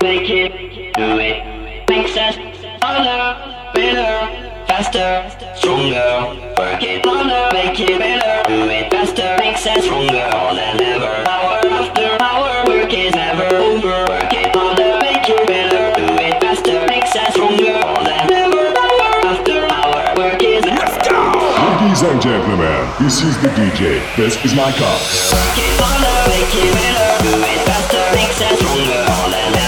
Make it, do it, makes us all better faster, stronger. Work it harder, make it better. Do it faster, makes us stronger more than ever. Power after power, work is never over. Work it harder, make it better. Do it faster, makes us stronger more than ever. Power after power, work is never Let's go! Ladies and gentlemen, this is the DJ. This is my car. Work it harder, make it better. Do it faster, makes us stronger more than ever.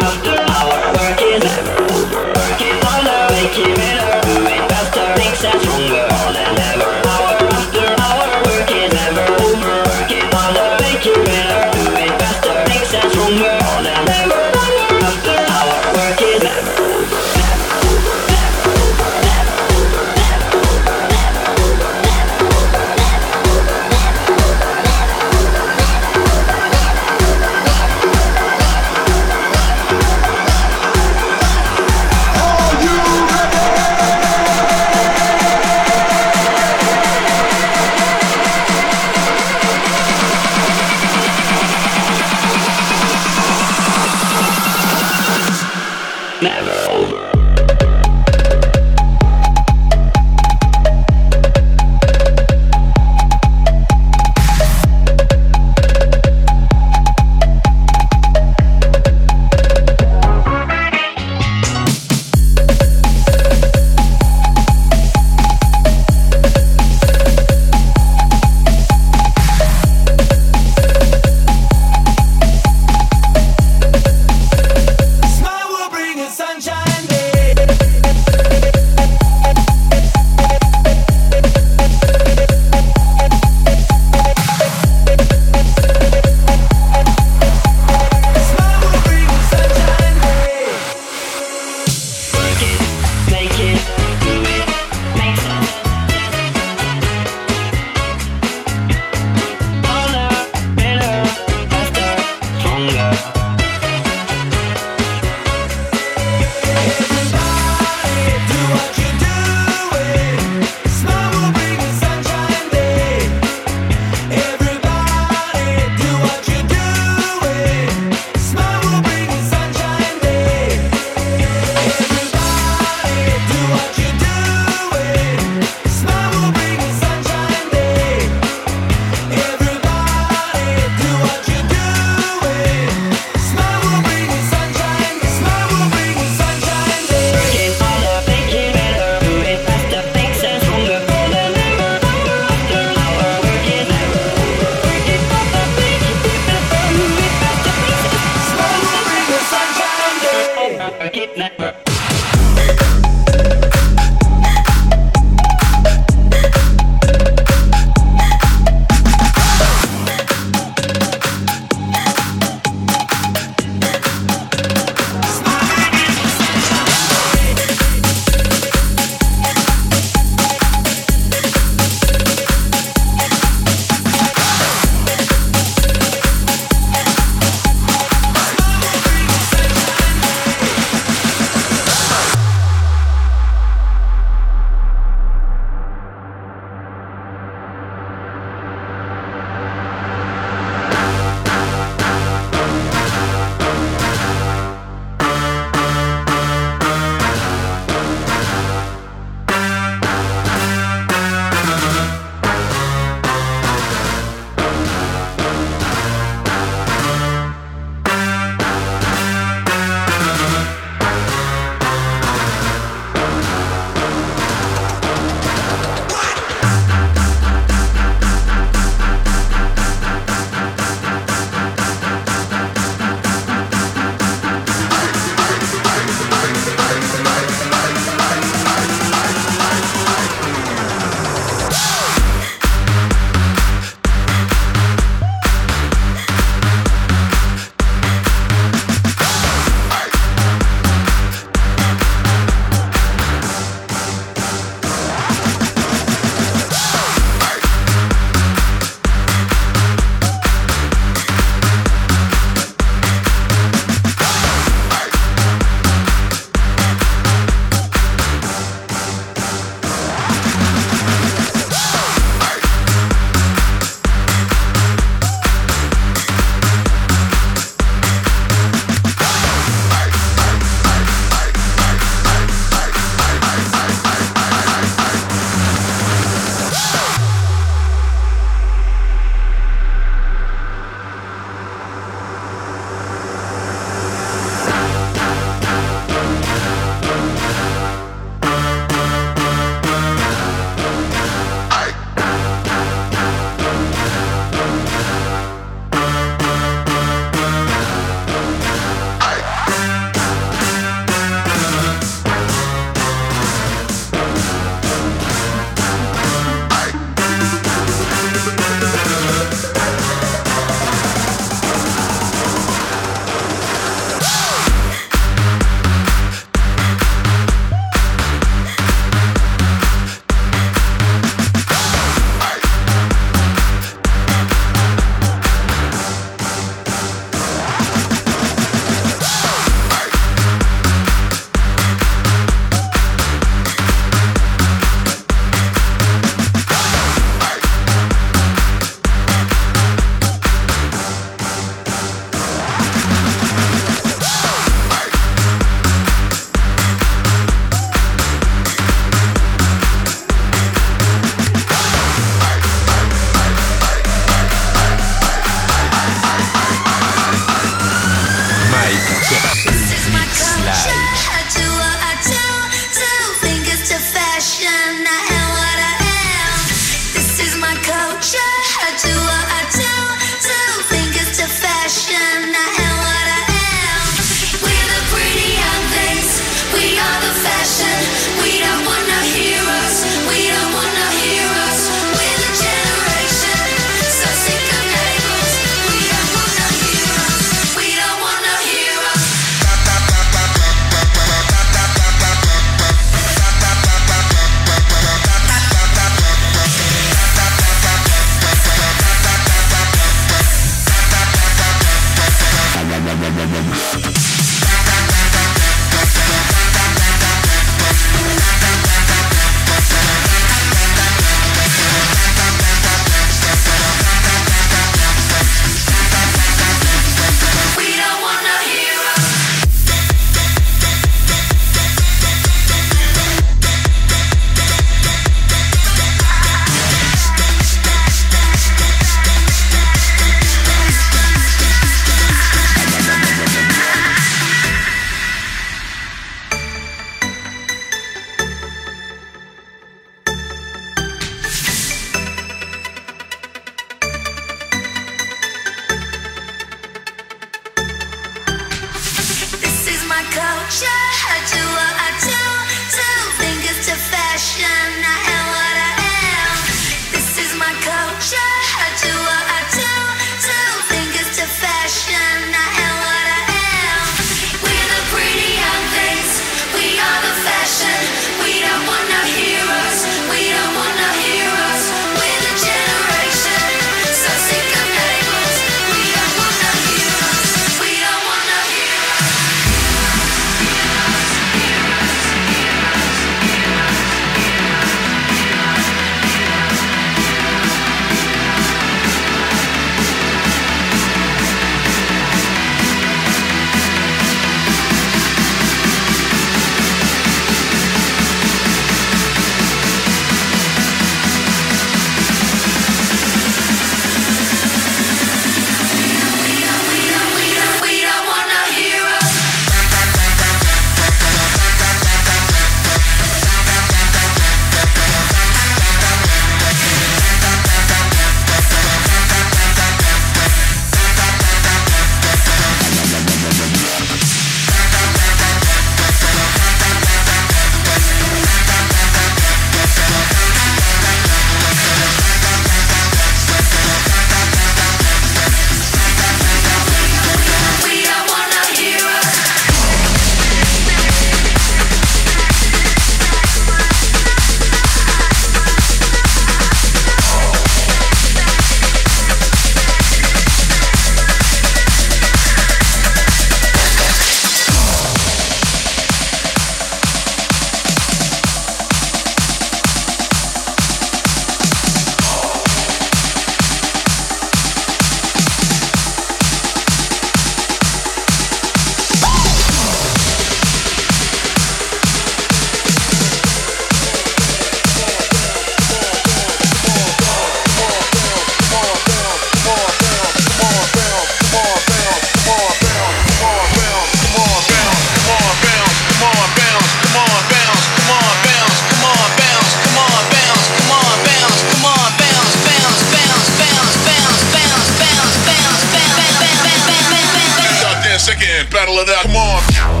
battle it out. Come on.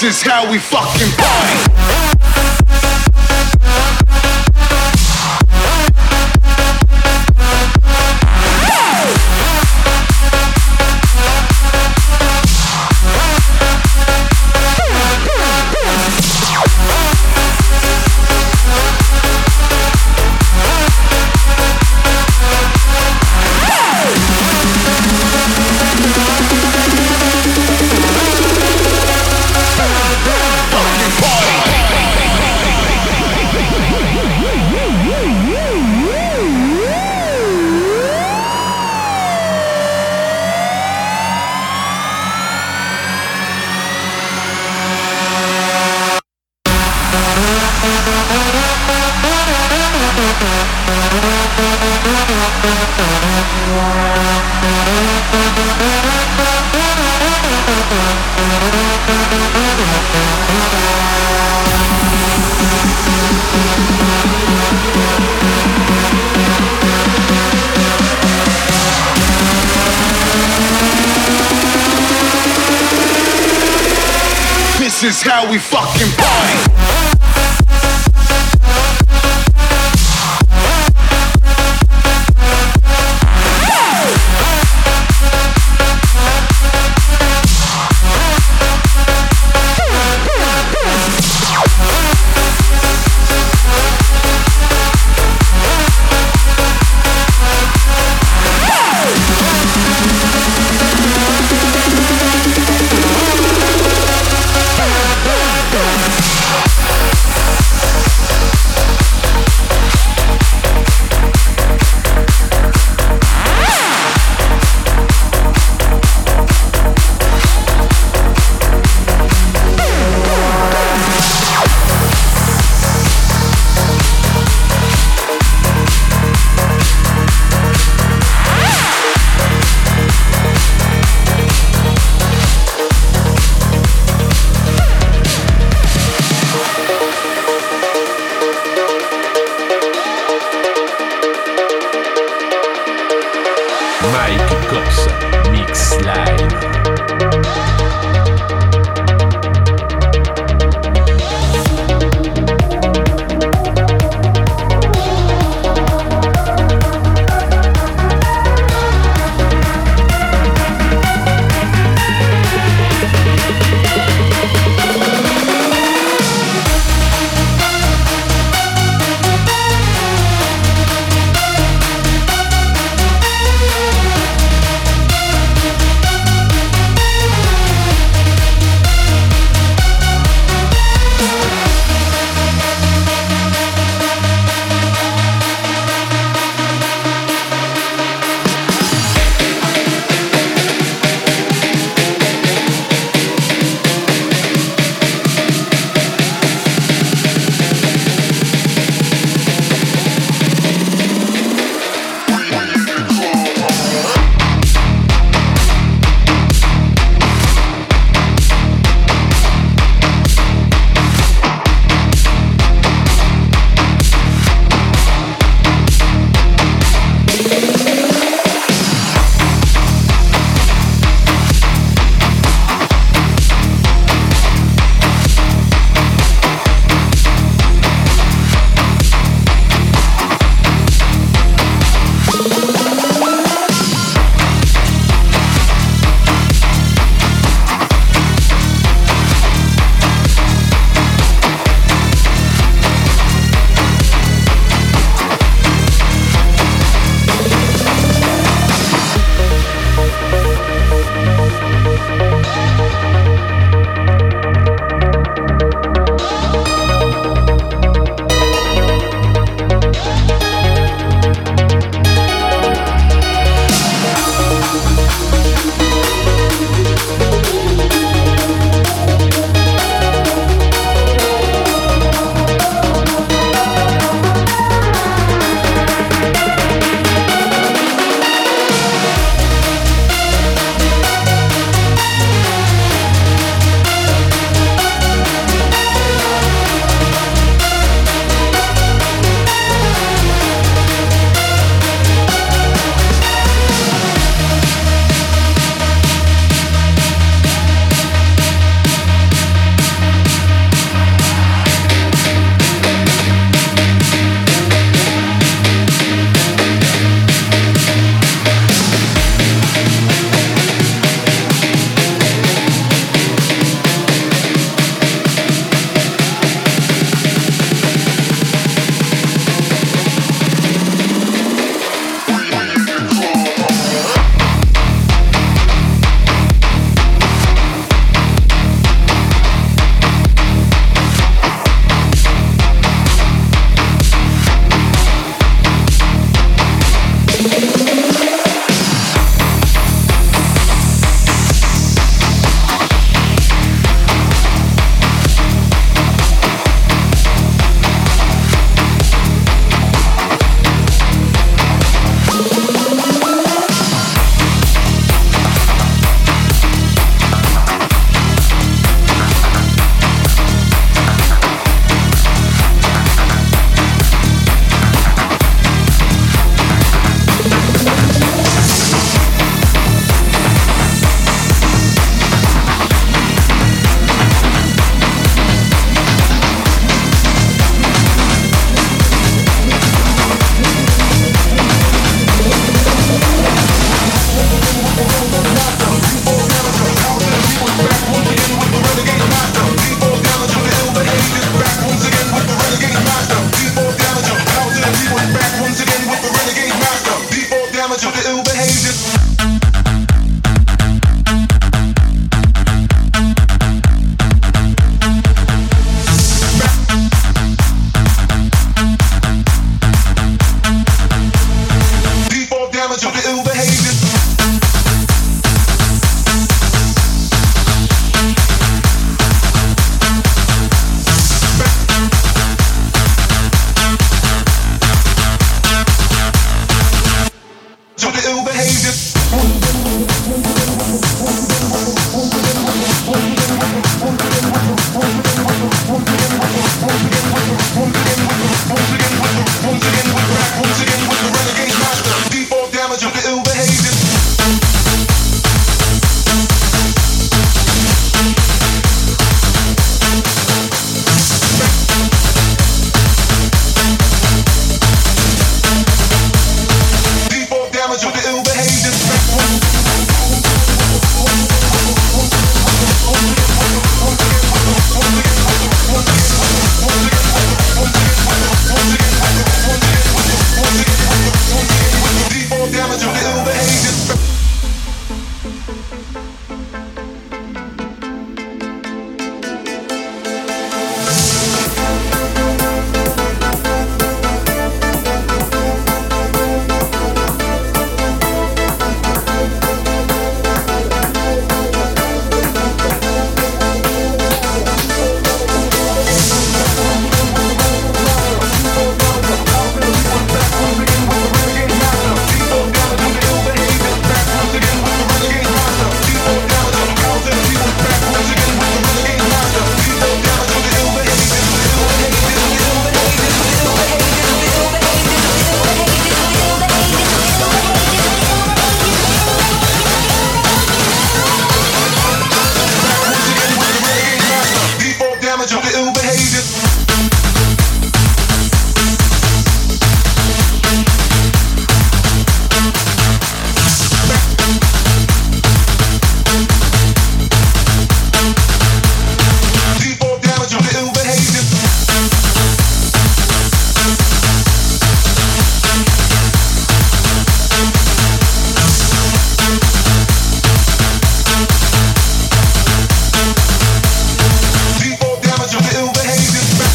This is how we fucking party.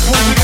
Yeah.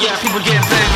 yeah, people getting banged.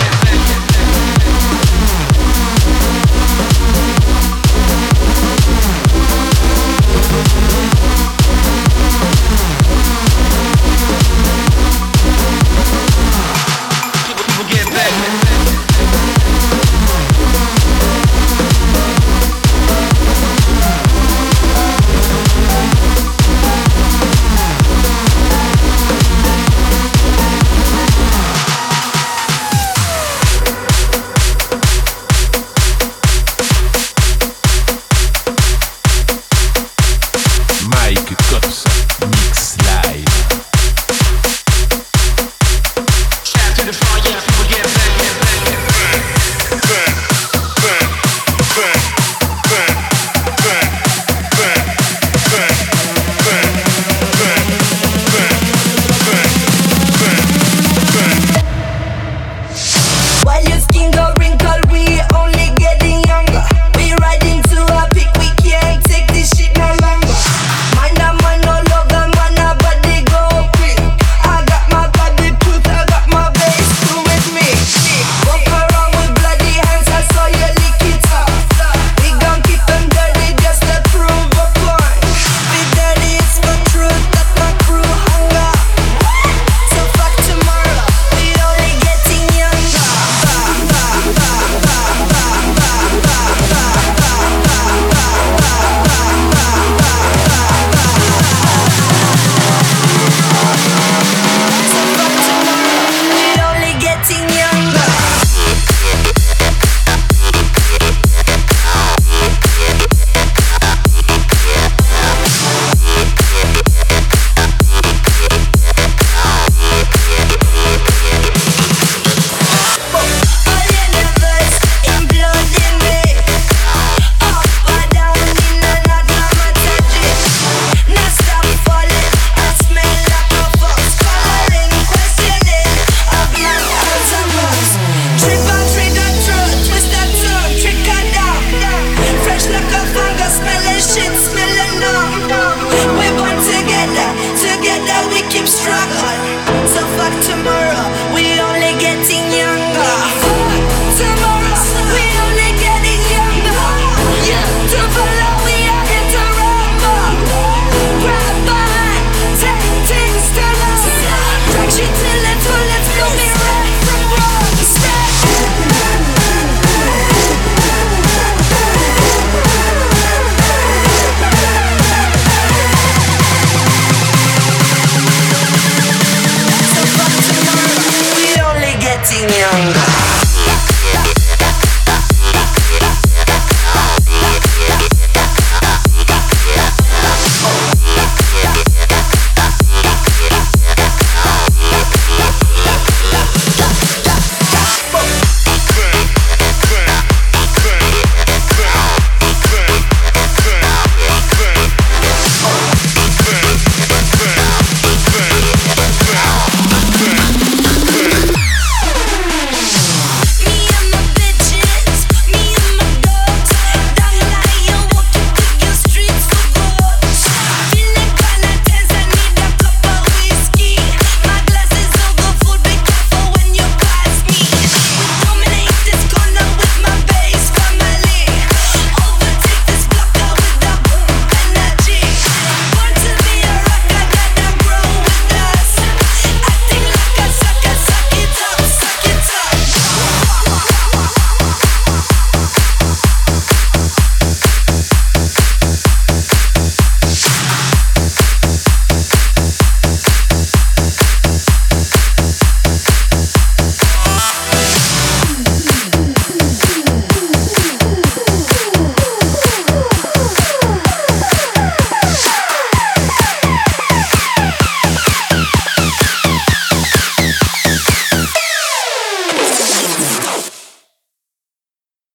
찡찡이한